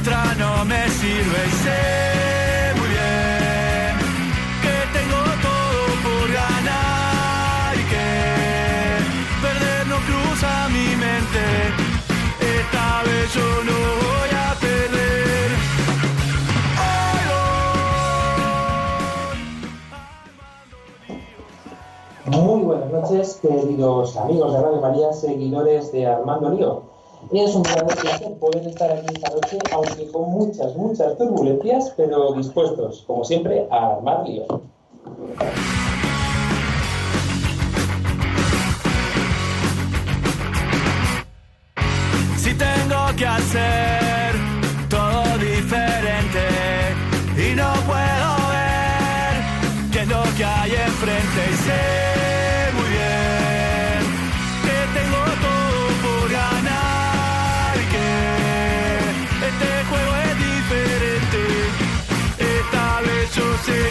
otra no me sirve y sé muy bien que tengo todo por ganar y que perder no cruza mi mente, esta vez yo no voy a perder. Muy buenas noches, queridos amigos de Radio María, seguidores de Armando Lío. Es un gran placer poder estar aquí esta noche, aunque con muchas, muchas turbulencias, pero dispuestos, como siempre, a armar lío. Si tengo que hacer todo diferente y no puedo ver qué es lo que hay enfrente y sé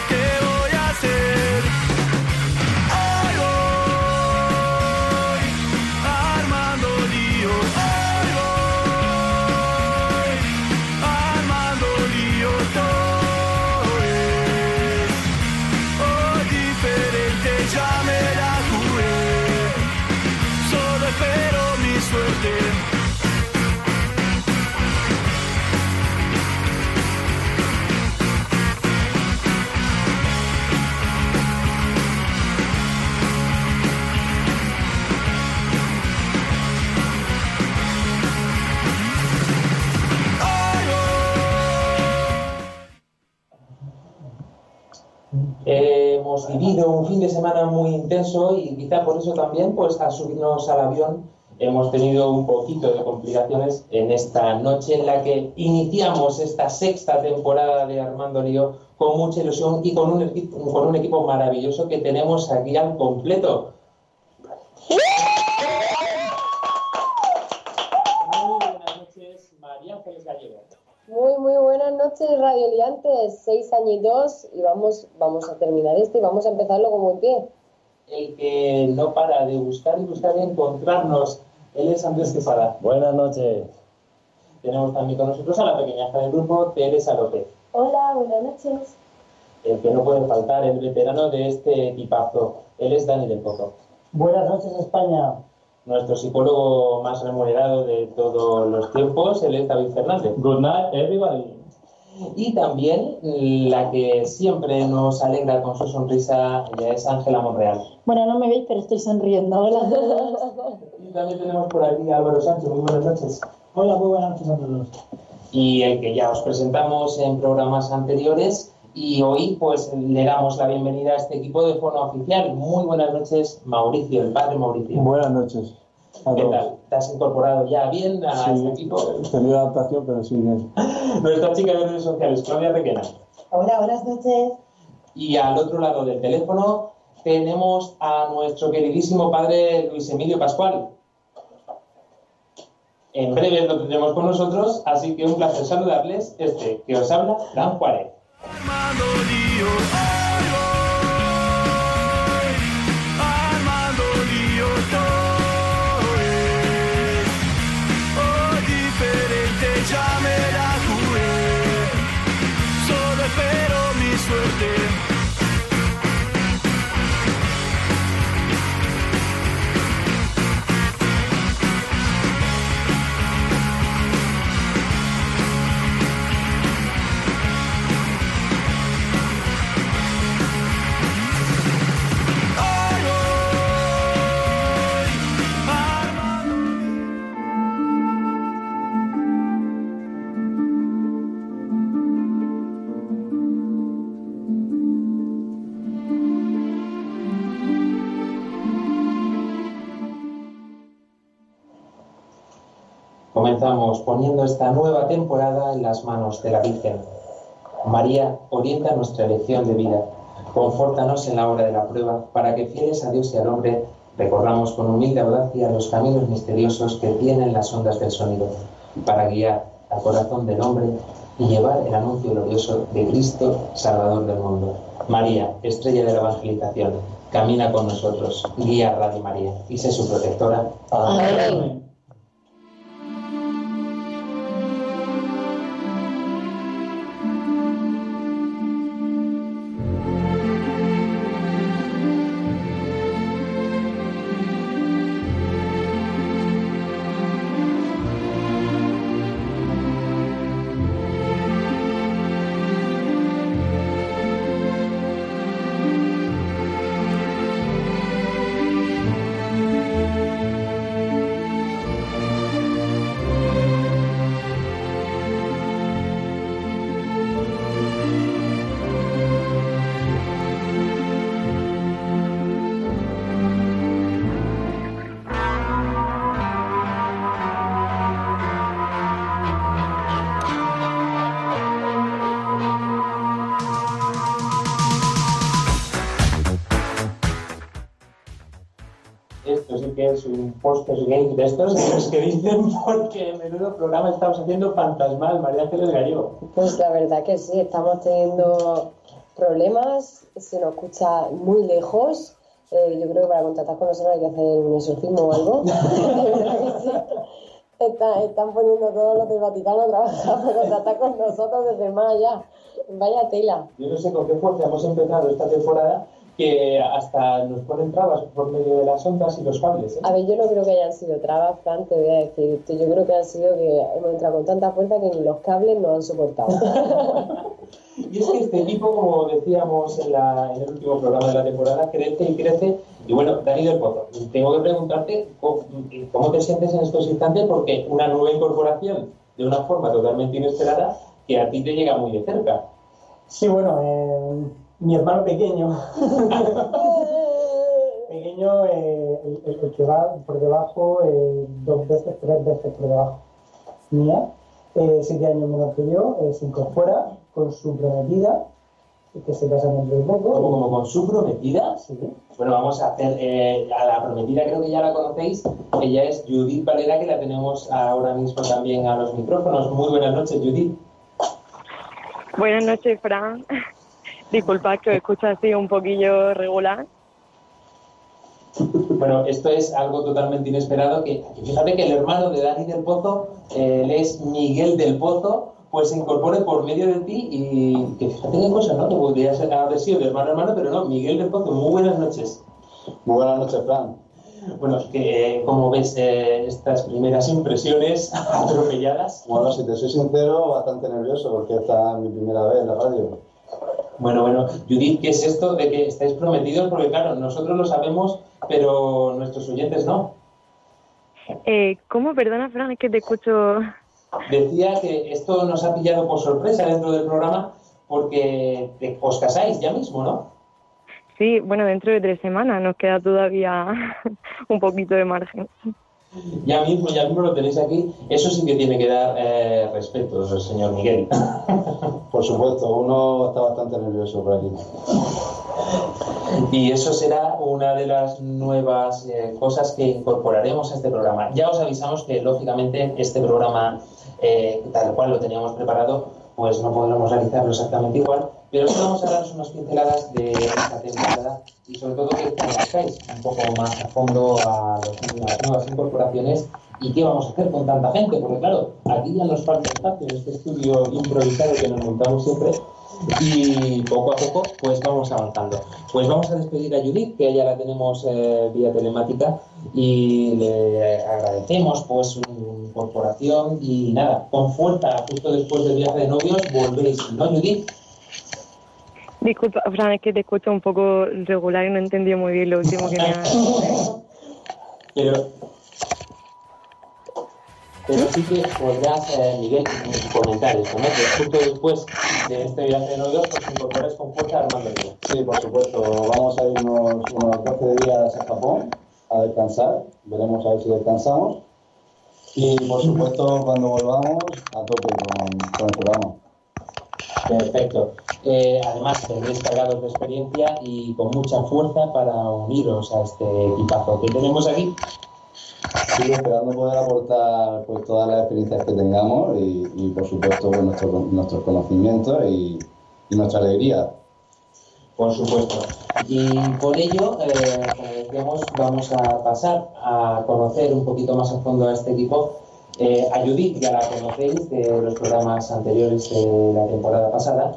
yo sé hemos vivido un fin de semana muy intenso y quizá por eso también, pues al subirnos al avión, hemos tenido un poquito de complicaciones en esta noche en la que iniciamos esta sexta temporada de Armando Lío con mucha ilusión y con un, con un equipo maravilloso que tenemos aquí al completo. Buenas noches, radioliantes. Seis añitos y vamos, vamos a terminar este y vamos a empezarlo como en pie. El que no para de buscar y buscar y encontrarnos. Él es Andrés Quesada. Buenas noches. Tenemos también con nosotros a la pequeña hija del grupo, Teresa López. Hola, buenas noches. El que no puede faltar, el veterano de este equipazo. Él es Dani del Pozo. Buenas noches, España. Nuestro psicólogo más remunerado de todos los tiempos, él es David Fernández. Good night, everybody. Y también la que siempre nos alegra con su sonrisa, ella es Ángela Monreal. Bueno, no me veis, pero estoy sonriendo. Hola a todos. Y también tenemos por aquí a Álvaro Sánchez. Muy buenas noches. Hola, muy buenas noches a todos. y el que ya os presentamos en programas anteriores. Y hoy, pues, le damos la bienvenida a este equipo de forma oficial. Muy buenas noches, Mauricio, el padre Mauricio. Buenas noches ¿Qué tal? ¿Te has incorporado ya bien a Sí, este equipo? he tenido adaptación, pero sí bien. Nuestra chica de redes sociales, Claudia Requena. Hola, buenas noches. Y al otro lado del teléfono tenemos a nuestro queridísimo padre Luis Emilio Pascual. En breve lo tendremos con nosotros, así que un placer saludarles. Este que os habla, Dan Juárez. Poniendo esta nueva temporada en las manos de la Virgen. María, orienta nuestra elección de vida. Confórtanos en la hora de la prueba, para que fieles a Dios y al hombre, recorramos con humilde audacia los caminos misteriosos que tienen las ondas del sonido, para guiar al corazón del hombre y llevar el anuncio glorioso de Cristo, Salvador del mundo. María, estrella de la evangelización, camina con nosotros, guía a Radio María y sé su protectora. Amén. Es un póster gay de estos, de los que dicen porque menudo programa estamos haciendo fantasmal, María Ángeles Gallego. Pues la verdad que sí, estamos teniendo problemas, se nos escucha muy lejos. Eh, yo creo que para contactar con nosotros hay que hacer un exorcismo o algo. Está- están poniendo todos los del Vaticano a trabajar para contactar con nosotros desde más allá. Vaya tela. Yo no sé con qué fuerza hemos empezado esta temporada que hasta nos ponen trabas por medio de las ondas y los cables. ¿eh? A ver, yo no creo que hayan sido trabas, Fran, te voy a decir. Yo creo que han sido que hemos entrado con tanta fuerza que ni los cables nos han soportado. Y es que este equipo, como decíamos en, la- en el último programa de la temporada, crece y crece. Y bueno, Dani del Pozo, tengo que preguntarte cómo, cómo te sientes en estos instantes, porque una nueva incorporación de una forma totalmente inesperada que a ti te llega muy de cerca. Sí, bueno, eh, mi hermano pequeño, pequeño, eh, el, que va por debajo, eh, dos veces, tres veces por debajo mía, eh, siete años menor que yo, eh, se incorpora con su prometida, que se casa dentro de poco. como con su prometida. Sí. Bueno, vamos a hacer eh, a la prometida, creo que ya la conocéis. Ella es Judith Valera, que la tenemos ahora mismo también a los micrófonos. Muy buenas noches, Judith. Buenas noches, Fran. Disculpad que os escucho así un poquillo regular. Bueno, esto es algo totalmente inesperado. Que, fíjate que el hermano de Dani del Pozo, eh, él es Miguel del Pozo, pues se incorpore por medio de ti y que fíjate qué cosa, ¿no? Que podría ser, haber sido de hermano a hermano, pero no, Miguel del Pozo, muy buenas noches. Muy buenas noches, Fran. Bueno, que, como ves eh, estas primeras impresiones atropelladas? Bueno, si te soy sincero, bastante nervioso porque esta es mi primera vez en la radio. Bueno, bueno, Judith, ¿qué es esto de que estáis prometidos? Porque claro, nosotros lo sabemos, pero nuestros oyentes no. Eh, ¿Cómo? Perdona, Fran, es que te escucho... Decía que esto nos ha pillado por sorpresa dentro del programa porque te- os casáis ya mismo, ¿no? Sí, bueno, dentro de tres semanas nos queda todavía un poquito de margen. Ya mismo, ya mismo lo tenéis aquí. Eso sí que tiene que dar eh, respeto, señor Miguel. Por supuesto, uno está bastante nervioso por aquí. Y eso será una de las nuevas eh, cosas que incorporaremos a este programa. Ya os avisamos que, lógicamente, este programa, eh, tal cual lo teníamos preparado, pues no podremos realizarlo exactamente igual, pero sí vamos a daros unas pinceladas de esta temporada y sobre todo que conozcáis un poco más a fondo a, los- a las nuevas incorporaciones y qué vamos a hacer con tanta gente, porque claro, aquí ya nos falta espacio en este estudio improvisado que nos montamos siempre y poco a poco pues vamos avanzando. Pues vamos a despedir a Judith, que ya la tenemos eh, vía telemática y le agradecemos pues su incorporación y nada, con fuerza, justo después del viaje de novios volvéis, ¿no Judith? Disculpa, Fran, es que te escucho un poco regular y no he entendido muy bien lo último que me has... Pero, pero sí que podrás, eh, Miguel, comentar esto, ¿no? Que justo después de este viaje de novios pues incorporáis con fuerza a Armando. Sí, por supuesto, vamos a ir unos, unos 12 días a Japón a descansar. Veremos a ver si descansamos. Y por supuesto, cuando volvamos, a tope con, con el programa. Perfecto. Eh, además, tendréis cargados de experiencia y con mucha fuerza para uniros a este equipazo que tenemos aquí. Sí, esperando poder aportar pues, todas las experiencias que tengamos y, y, por supuesto pues, nuestro- nuestros conocimientos y, y nuestra alegría. Por supuesto. Y por ello, eh, como decíamos, vamos a pasar a conocer un poquito más a fondo a este equipo. Eh, a Judith ya la conocéis de los programas anteriores de la temporada pasada.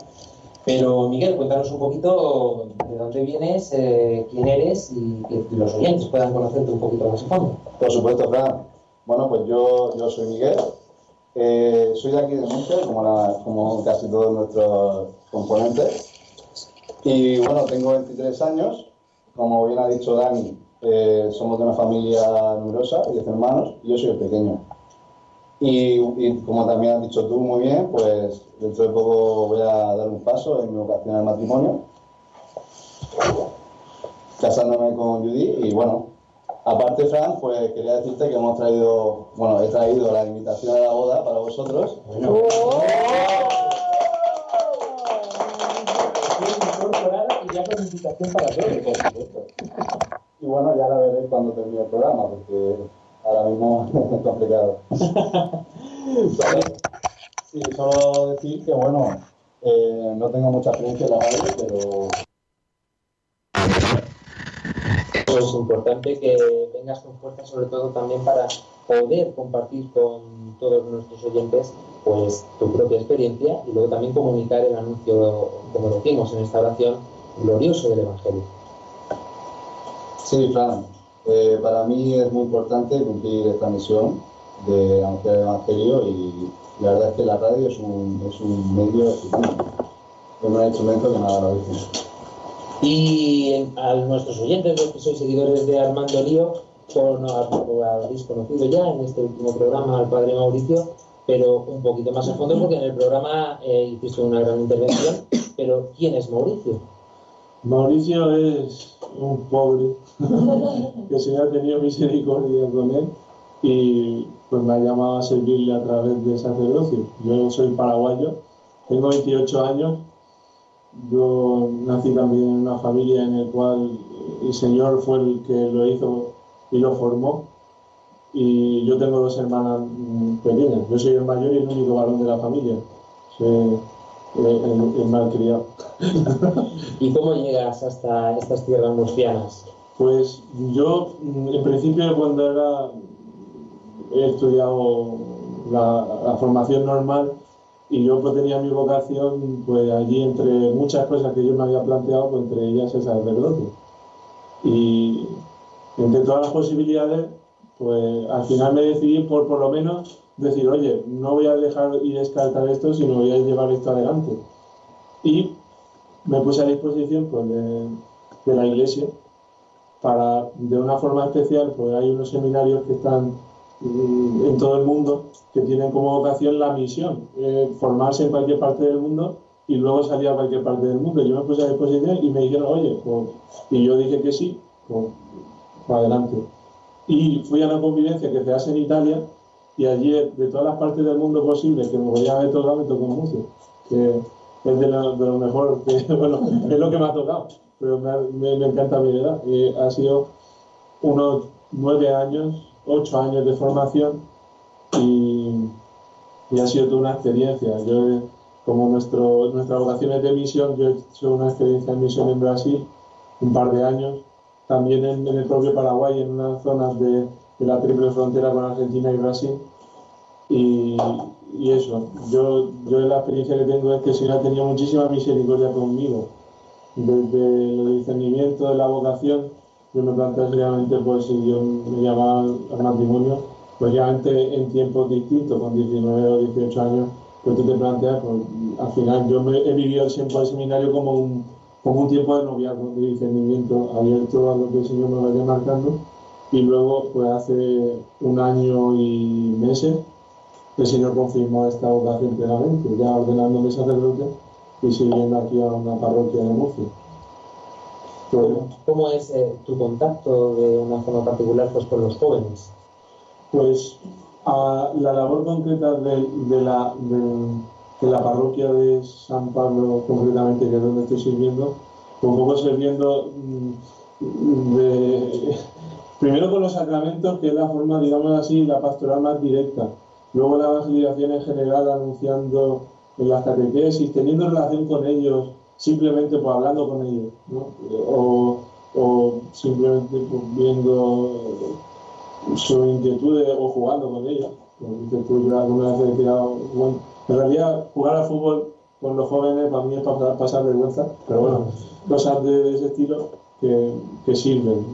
Pero Miguel, cuéntanos un poquito de dónde vienes, eh, quién eres y que los oyentes puedan conocerte un poquito más a fondo. Por supuesto, Fran. Bueno, pues yo, yo soy Miguel. Eh, soy de aquí de Murcia, como, como casi todos nuestros componentes. Y bueno, tengo 23 años. Como bien ha dicho Dani, eh, somos de una familia numerosa, 10 hermanos, y yo soy el pequeño. Y, y como también has dicho tú muy bien, pues dentro de poco voy a dar un paso en mi vocación al matrimonio, casándome con Judy y bueno, aparte Fran, pues quería decirte que hemos traído, bueno, he traído la invitación a la boda para vosotros. incorporada y ya con invitación para todos, por supuesto. Y bueno, ya la veréis cuando termine el programa, porque ahora mismo es complicado. Sí, solo decir que bueno, eh, no tengo mucha experiencia en la radio, pero Pues importante que vengas con fuerza, sobre todo también para poder compartir con todos nuestros oyentes pues tu propia experiencia y luego también comunicar el anuncio, como decimos en esta oración, glorioso del Evangelio. Sí, Fran, eh, para mí es muy importante cumplir esta misión de anunciar el Evangelio y la verdad es que la radio es un, es un medio es un instrumento que nada lo dice. Y en- a nuestros oyentes, los que sois seguidores de Armando Lío, lo habéis conocido ya en este último programa al padre Mauricio, pero un poquito más a fondo porque en el programa eh, hiciste una gran intervención. Pero ¿quién es Mauricio? Mauricio es un pobre que el Señor ha tenido misericordia con él y pues me ha llamado a servirle a través del sacerdocio. Yo soy paraguayo, tengo 28 años, yo nací también en una familia en la cual el Señor fue el que lo hizo y lo formó. Y yo tengo dos hermanas mm, pequeñas, yo soy el mayor y el único varón de la familia, soy el, el malcriado. ¿Y cómo llegas hasta estas tierras murcianas? Pues yo, mm, en principio, cuando era, he estudiado la, la formación normal y yo pues tenía mi vocación, pues allí entre muchas cosas que yo me había planteado, pues entre ellas el sacerdote. Y entre todas las posibilidades, pues al final me decidí por por lo menos decir, oye, no voy a dejar y descartar esto, sino voy a llevar esto adelante. Y me puse a disposición pues, de, de la iglesia para, de una forma especial, pues hay unos seminarios que están mm, en todo el mundo que tienen como vocación la misión, eh, formarse en cualquier parte del mundo y luego salir a cualquier parte del mundo. Yo me puse a disposición y me dijeron, oye, pues, y yo dije que sí, pues, pues adelante. Y fui a una convivencia que se hace en Italia y allí de todas las partes del mundo posibles que me voy a haber tocado, me tocó música, que es de lo, de lo mejor, que, bueno, es lo que me ha tocado, pero me, me- me encanta mi edad. Eh, ha sido unos nueve años, ocho años de formación y, y ha sido toda una experiencia. Yo, como nuestro, nuestra vocación es de misión, yo he hecho una experiencia en misión en Brasil, un par de años, también en, en el propio Paraguay, en unas zonas de, de la triple frontera con Argentina y Brasil. Y, y eso, yo, yo la experiencia que tengo es que el Señor ha tenido muchísima misericordia conmigo. Desde el discernimiento de la vocación, yo me planteé seriamente pues si Dios me llamaba al matrimonio, pues ya antes en tiempos distintos, con 19 o 18 años, pues tú te planteas, pues al final yo he vivido el tiempo del seminario como un, como un tiempo de noviazgo, de discernimiento abierto a lo que el Señor me vaya marcando. Y luego, pues hace un año y meses, el Señor confirmó esta vocación plenamente, ya ordenándome sacerdote y sirviendo aquí a una parroquia de Murcia. ¿Cómo es eh, tu contacto de una forma particular pues, con los jóvenes? Pues a la labor concreta de, de la, de- que la parroquia de San Pablo, concretamente, que es donde estoy sirviendo, un poco sirviendo mm, de, primero con los sacramentos, que es la forma, digamos así, la pastoral más directa. Luego la evangelización en general, anunciando en las catequesis, teniendo relación con ellos, simplemente pues hablando con ellos, ¿no? o, o simplemente pues, viendo sus inquietudes o jugando con ellos. Alguna vez he tirado, bueno, en realidad jugar al fútbol con los jóvenes para mí es para pasar vergüenza, pero bueno, cosas de ese estilo que, que sirven.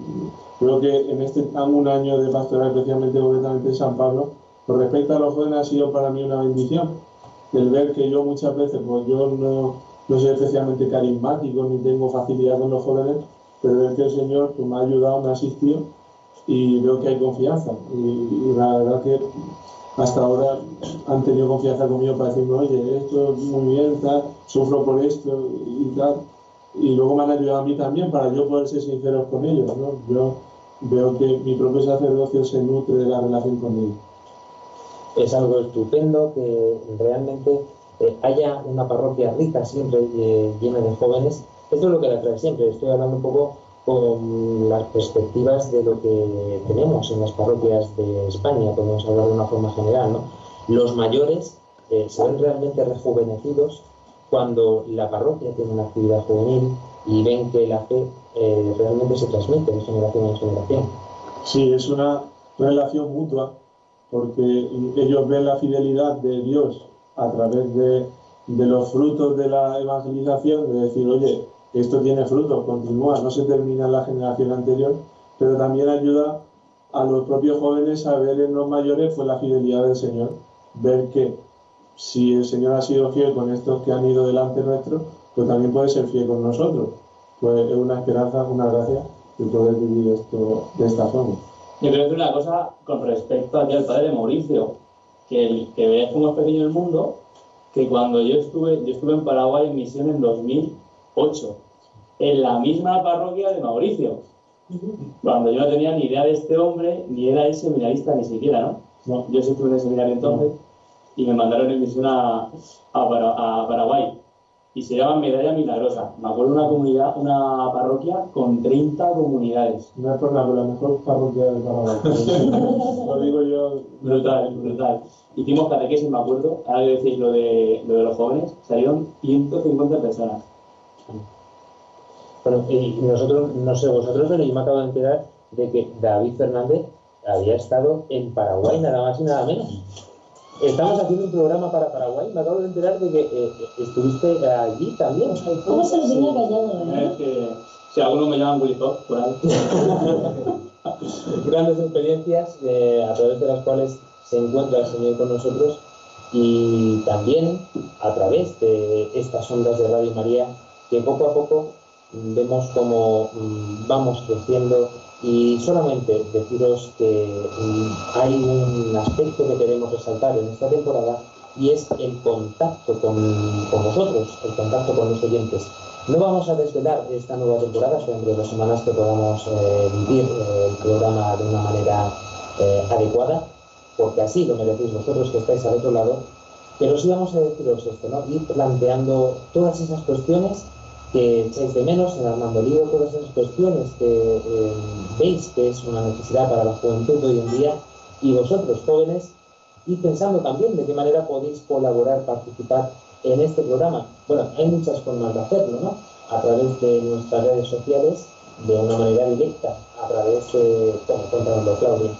Creo que en este un año de pastoral, especialmente concretamente en San Pablo, con respecto a los jóvenes ha sido para mí una bendición. El ver que yo muchas veces, pues yo no, no soy especialmente carismático ni tengo facilidad con los jóvenes, pero ver que el Señor pues, me ha ayudado, me ha asistido y veo que hay confianza. Y, y la verdad que hasta ahora han tenido confianza conmigo para decirme, oye, esto es muy bien, tal, sufro por esto y tal. Y luego me han ayudado a mí también para yo poder ser sincero con ellos. ¿no? Yo veo que mi propio sacerdocio se nutre de la relación con ellos. Es algo estupendo que realmente eh, haya una parroquia rica, siempre eh, llena de jóvenes. Esto es lo que la trae siempre. Estoy hablando un poco con las perspectivas de lo que tenemos en las parroquias de España, podemos hablar de una forma general. ¿no? Los mayores eh, se ven realmente rejuvenecidos cuando la parroquia tiene una actividad juvenil y ven que la fe eh, realmente se transmite de generación en generación. Sí, es una relación mutua, porque ellos ven la fidelidad de Dios a través de, de los frutos de la evangelización, de decir, oye, esto tiene frutos, continúa, no se termina en la generación anterior, pero también ayuda a los propios jóvenes a ver en los mayores pues, la fidelidad del Señor, ver que si el Señor ha sido fiel con estos que han ido delante nuestro, pues también puede ser fiel con nosotros. Pues es una esperanza, una gracia de poder vivir esto de esta forma. Yo creo que una cosa con respecto aquí al padre de Mauricio, que, el, que veas cómo es pequeño el mundo, que cuando yo estuve, yo estuve en Paraguay en misión en 2008, en la misma parroquia de Mauricio, cuando yo no tenía ni idea de este hombre, ni era el seminarista ni siquiera, ¿no? No. Yo sí estuve en el seminario entonces y me mandaron en misión a, a, a Paraguay y se llama Medalla Milagrosa. Me acuerdo de una comunidad, una parroquia con 30 comunidades. No es por nada, la mejor parroquia del Paraguay. Lo digo yo. Brutal, brutal. Hicimos catequesis, me acuerdo, ahora que decís lo de, lo de los jóvenes, salieron 150 personas. Bueno, y nosotros, no sé vosotros, pero yo me acabo de enterar de que David Fernández había estado en Paraguay, nada más y nada menos. Estamos haciendo un programa para Paraguay, me acabo de enterar de que eh, estuviste allí también. ¿Cómo se lo tenía callado, eh? Es que si alguno me llaman Willy Fox, por ahí. Grandes experiencias eh, a través de las cuales se encuentra el Señor con nosotros y también a través de estas ondas de Radio María que poco a poco vemos cómo mm, vamos creciendo y solamente deciros que mm, hay un aspecto que queremos resaltar en esta temporada y es el contacto con, con vosotros, el contacto con los oyentes. No vamos a desvelar esta nueva temporada, son entre dos semanas que podamos eh, vivir eh, el programa de una manera eh, adecuada, porque así lo merecéis vosotros que estáis al otro lado. Pero sí vamos a deciros esto, ¿no? Ir planteando todas esas cuestiones que echáis de menos en Armando Lío, todas esas cuestiones que eh, veis que es una necesidad para la juventud hoy en día, y vosotros, jóvenes, y pensando también de qué manera podéis colaborar, participar en este programa. Bueno, hay muchas formas de hacerlo, ¿no? A través de nuestras redes sociales, de una manera directa, a través de, bueno, cuéntanoslo, Claudia.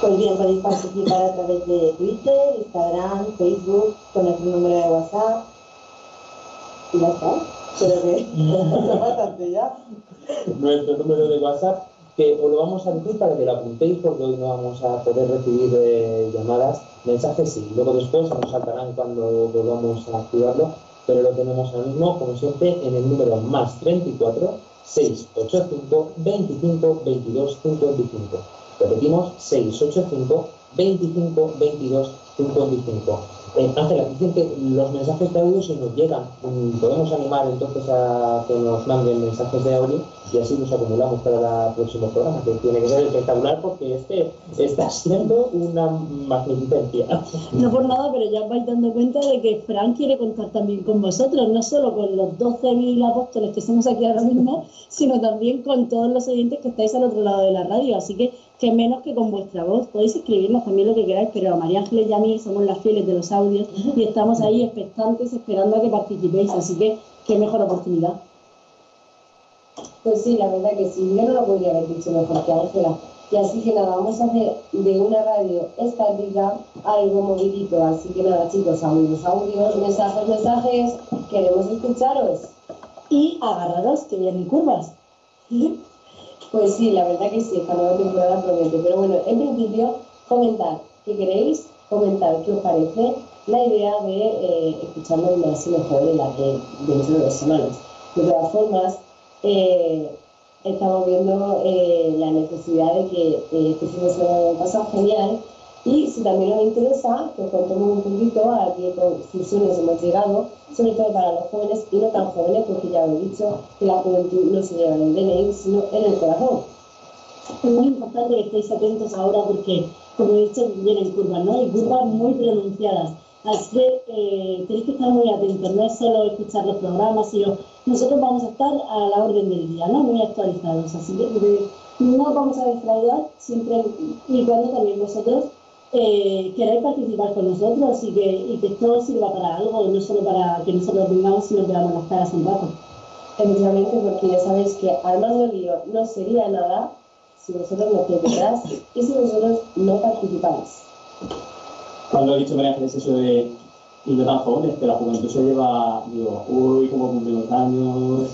Pues bien, podéis participar a través de Twitter, Instagram, Facebook, con nuestro número de WhatsApp. Y ya está. Que bastante ya. nuestro número de WhatsApp, que os lo vamos a decir para que lo apuntéis porque hoy no vamos a poder recibir eh, llamadas, mensajes sí, luego después nos saltarán cuando volvamos a activarlo, pero lo tenemos ahora mismo, como siempre, en el número más 34 685 25 22 55. Repetimos, 685 25 22 55. Ángela, dicen que los mensajes de audio se nos llegan. Mm, Podemos animar entonces a que nos manden mensajes de audio y así los acumulamos para el próximo programa, que tiene que ser espectacular porque este está siendo una magnificencia. No por nada, pero ya vais dando cuenta de que Fran quiere contar también con vosotros, no solo con los 12.000 apóstoles que somos aquí ahora mismo, sino también con todos los oyentes que estáis al otro lado de la radio. Así que, que menos que con vuestra voz. Podéis escribirnos también lo que queráis, pero a María Ángeles y a mí somos las fieles de los audios y estamos ahí expectantes esperando a que participéis. Así que, qué mejor oportunidad. Pues sí, la verdad que sí, yo no lo podría haber dicho mejor que Ángela. Y así que nada, vamos a hacer de una radio estática algo movidito. Así que nada, chicos, audios, audios, mensajes, mensajes, queremos escucharos. Y agarraros que vienen curvas. Pues sí, la verdad que sí, esta nueva temporada promete. Pero bueno, en principio, comentar qué queréis, comentar qué os parece la idea de eh, escucharnos más y mejor en la que dentro de dos semanas. De todas formas, eh, estamos viendo eh, la necesidad de que eh, este fin de semana pasa genial y si también os interesa, que os contemos un poquito a qué conclusiones hemos llegado, sobre todo para los jóvenes y no tan jóvenes, porque ya os he dicho que la juventud no se lleva en el DNI, sino en el corazón. Es muy importante que estéis atentos ahora porque, como he dicho, vienen curvas, ¿no? Y curvas muy pronunciadas. Así que eh, tenéis que estar muy atentos, no es solo escuchar los programas, sino nosotros vamos a estar a la orden del día, ¿no? Muy actualizados. Así que eh, no vamos a defraudar siempre y cuando también vosotros eh, queráis participar con nosotros y que, que esto sirva para algo, no solo para que nosotros vengamos y nos veamos las caras un rato. Porque ya sabéis que Armando Lío no sería nada si vosotros no detrás y si vosotros no participáis. Cuando he dicho María Ángeles eso de tan jóvenes, que la juventud se lleva, digo, uy, cómo cumplimos años,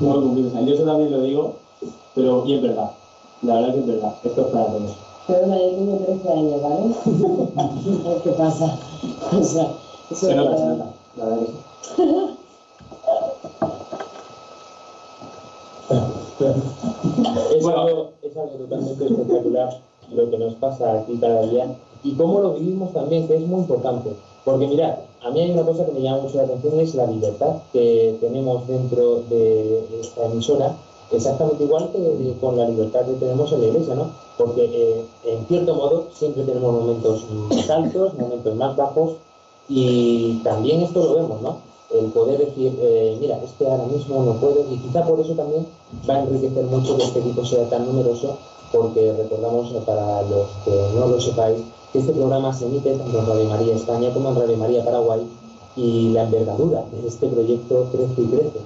cómo cumplimos años. Yo eso también lo digo, pero y es verdad, la verdad que es verdad, esto es para todos. Perdona, yo tengo 13 años, ¿vale? ¿Qué pasa? O sea, eso Se nota, se nota, la verdad que sí. Es, algo, es algo totalmente espectacular lo que nos pasa aquí cada día y cómo lo vivimos también, que es muy importante. Porque mirad, a mí hay una cosa que me llama mucho la atención, es la libertad que tenemos dentro de esta emisora, exactamente igual que con la libertad que tenemos en la iglesia, ¿no? Porque eh, en cierto modo siempre tenemos momentos más altos, momentos más bajos y también esto lo vemos, ¿no? El poder decir, eh, mira, este ahora mismo no puedo y quizá por eso también va a enriquecer mucho que este equipo sea tan numeroso porque recordamos eh, para los que no lo sepáis este programa se emite tanto en Radio María España como en Radio María Paraguay y la envergadura de este proyecto crece y crece.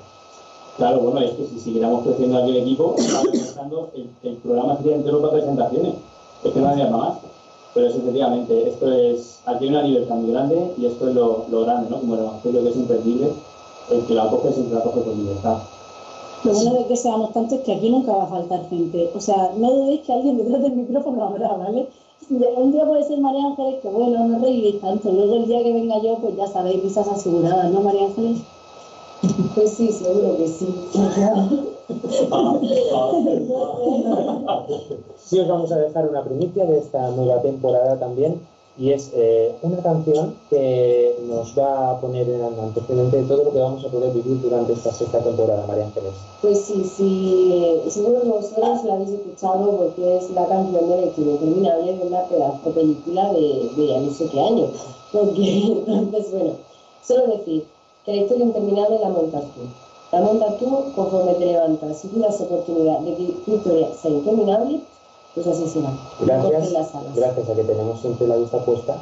Claro, bueno, es que si siguiéramos creciendo aquí el equipo, pensando, el, el programa sería entero para presentaciones. Es que no había más. Pero es efectivamente, esto es, aquí hay una libertad muy grande y esto es lo, lo grande, ¿no? Como el evangelio que es imperdible, el que lo acoge siempre lo acoge con libertad. Lo bueno de que seamos tantos es que aquí nunca va a faltar gente. O sea, no dudéis que alguien detrás del micrófono habrá, ¿vale? Un día puede ser María Ángeles, que bueno, no reíréis tanto. Luego el día que venga yo, pues ya sabéis, risas aseguradas, ¿no, María Ángeles? Pues sí, seguro que sí. Sí os vamos a dejar una primicia de esta nueva temporada también y es eh, una canción que nos va a poner en antecedente de todo lo que vamos a poder vivir durante esta sexta temporada, María Ángeles. Pues sí, sí, seguro que vosotros la habéis escuchado porque es la canción del interminable de una pedazo película de, de ya no sé qué año. Porque, entonces, bueno, solo decir que la historia interminable la montas tú. La montas tú conforme te levantas. Si tú das oportunidad de que tu historia sea interminable, pues así será. Gracias, gracias a que tenemos siempre la vista puesta,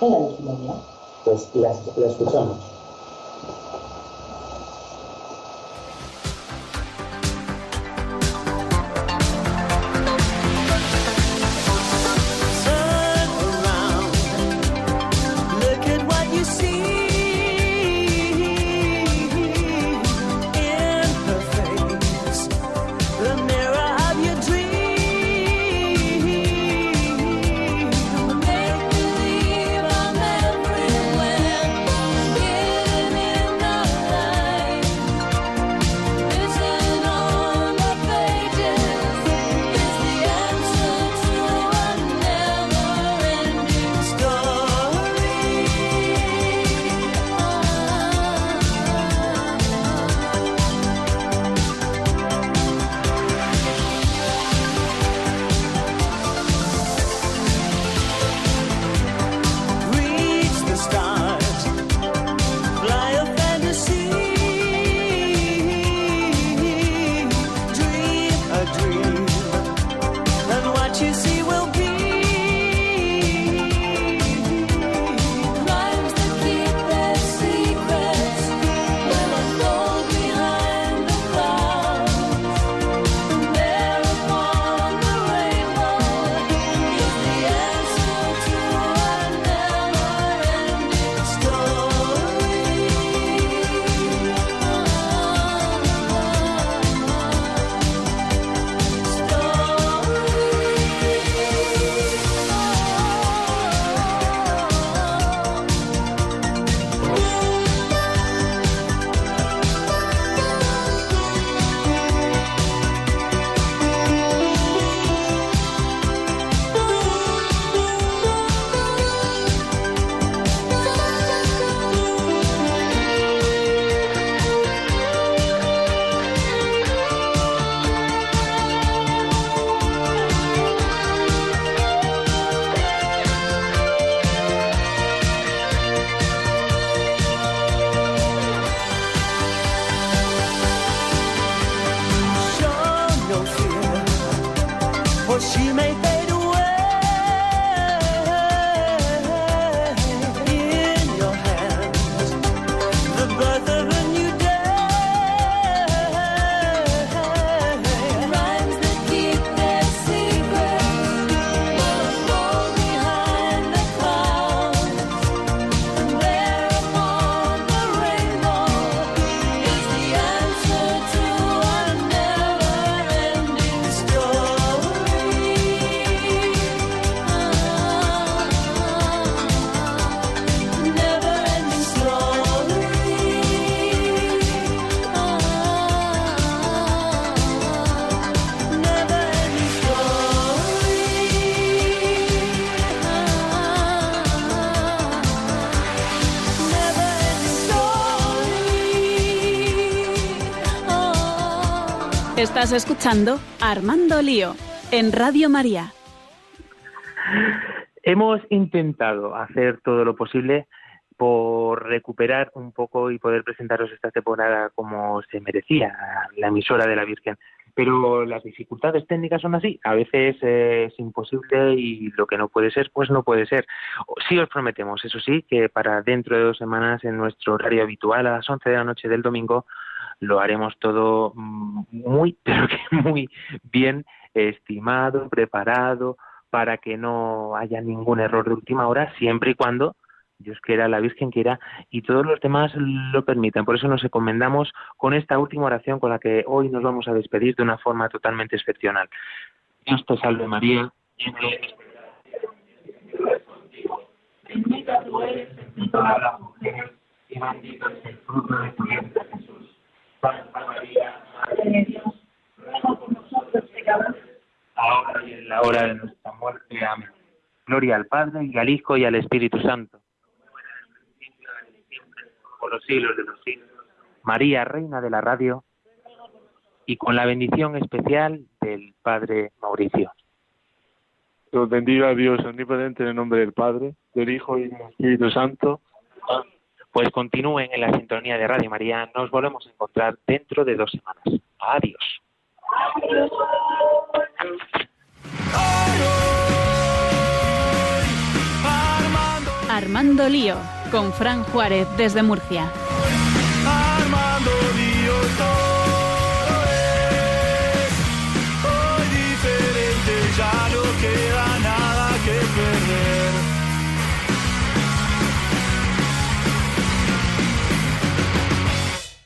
En la vigilancia. pues la, la escuchamos. Estás escuchando Armando Lío en Radio María. Hemos intentado hacer todo lo posible por recuperar un poco y poder presentaros esta temporada como se merecía la emisora de la Virgen. Pero las dificultades técnicas son así. A veces es imposible y lo que no puede ser, pues no puede ser. Sí os prometemos, eso sí, que para dentro de dos semanas en nuestro horario habitual a las 11 de la noche del domingo lo haremos todo mm, muy, pero que muy bien estimado, preparado, para que no haya ningún error de última hora, siempre y cuando Dios quiera, la Virgen quiera y todos los demás lo permitan. Por eso nos encomendamos con esta última oración con la que hoy nos vamos a despedir de una forma totalmente excepcional. Dios te salve María, Bendita tú eres entre y bendito es el fruto de tu vientre Jesús. Santa María, Madre de Dios, ruega por nosotros pecadores, ahora y en la hora de nuestra muerte. Amén. Gloria al Padre y al Hijo y al Espíritu Santo. Por los siglos de los siglos. María, Reina de la Radio, y con la bendición especial del Padre Mauricio. Los bendiga a Dios omnipotente en el nombre del Padre, del Hijo y del Espíritu Santo. Pues continúen en la sintonía de Radio María. Nos volvemos a encontrar dentro de dos semanas. Adiós. Armando Lío con Fran Juárez desde Murcia.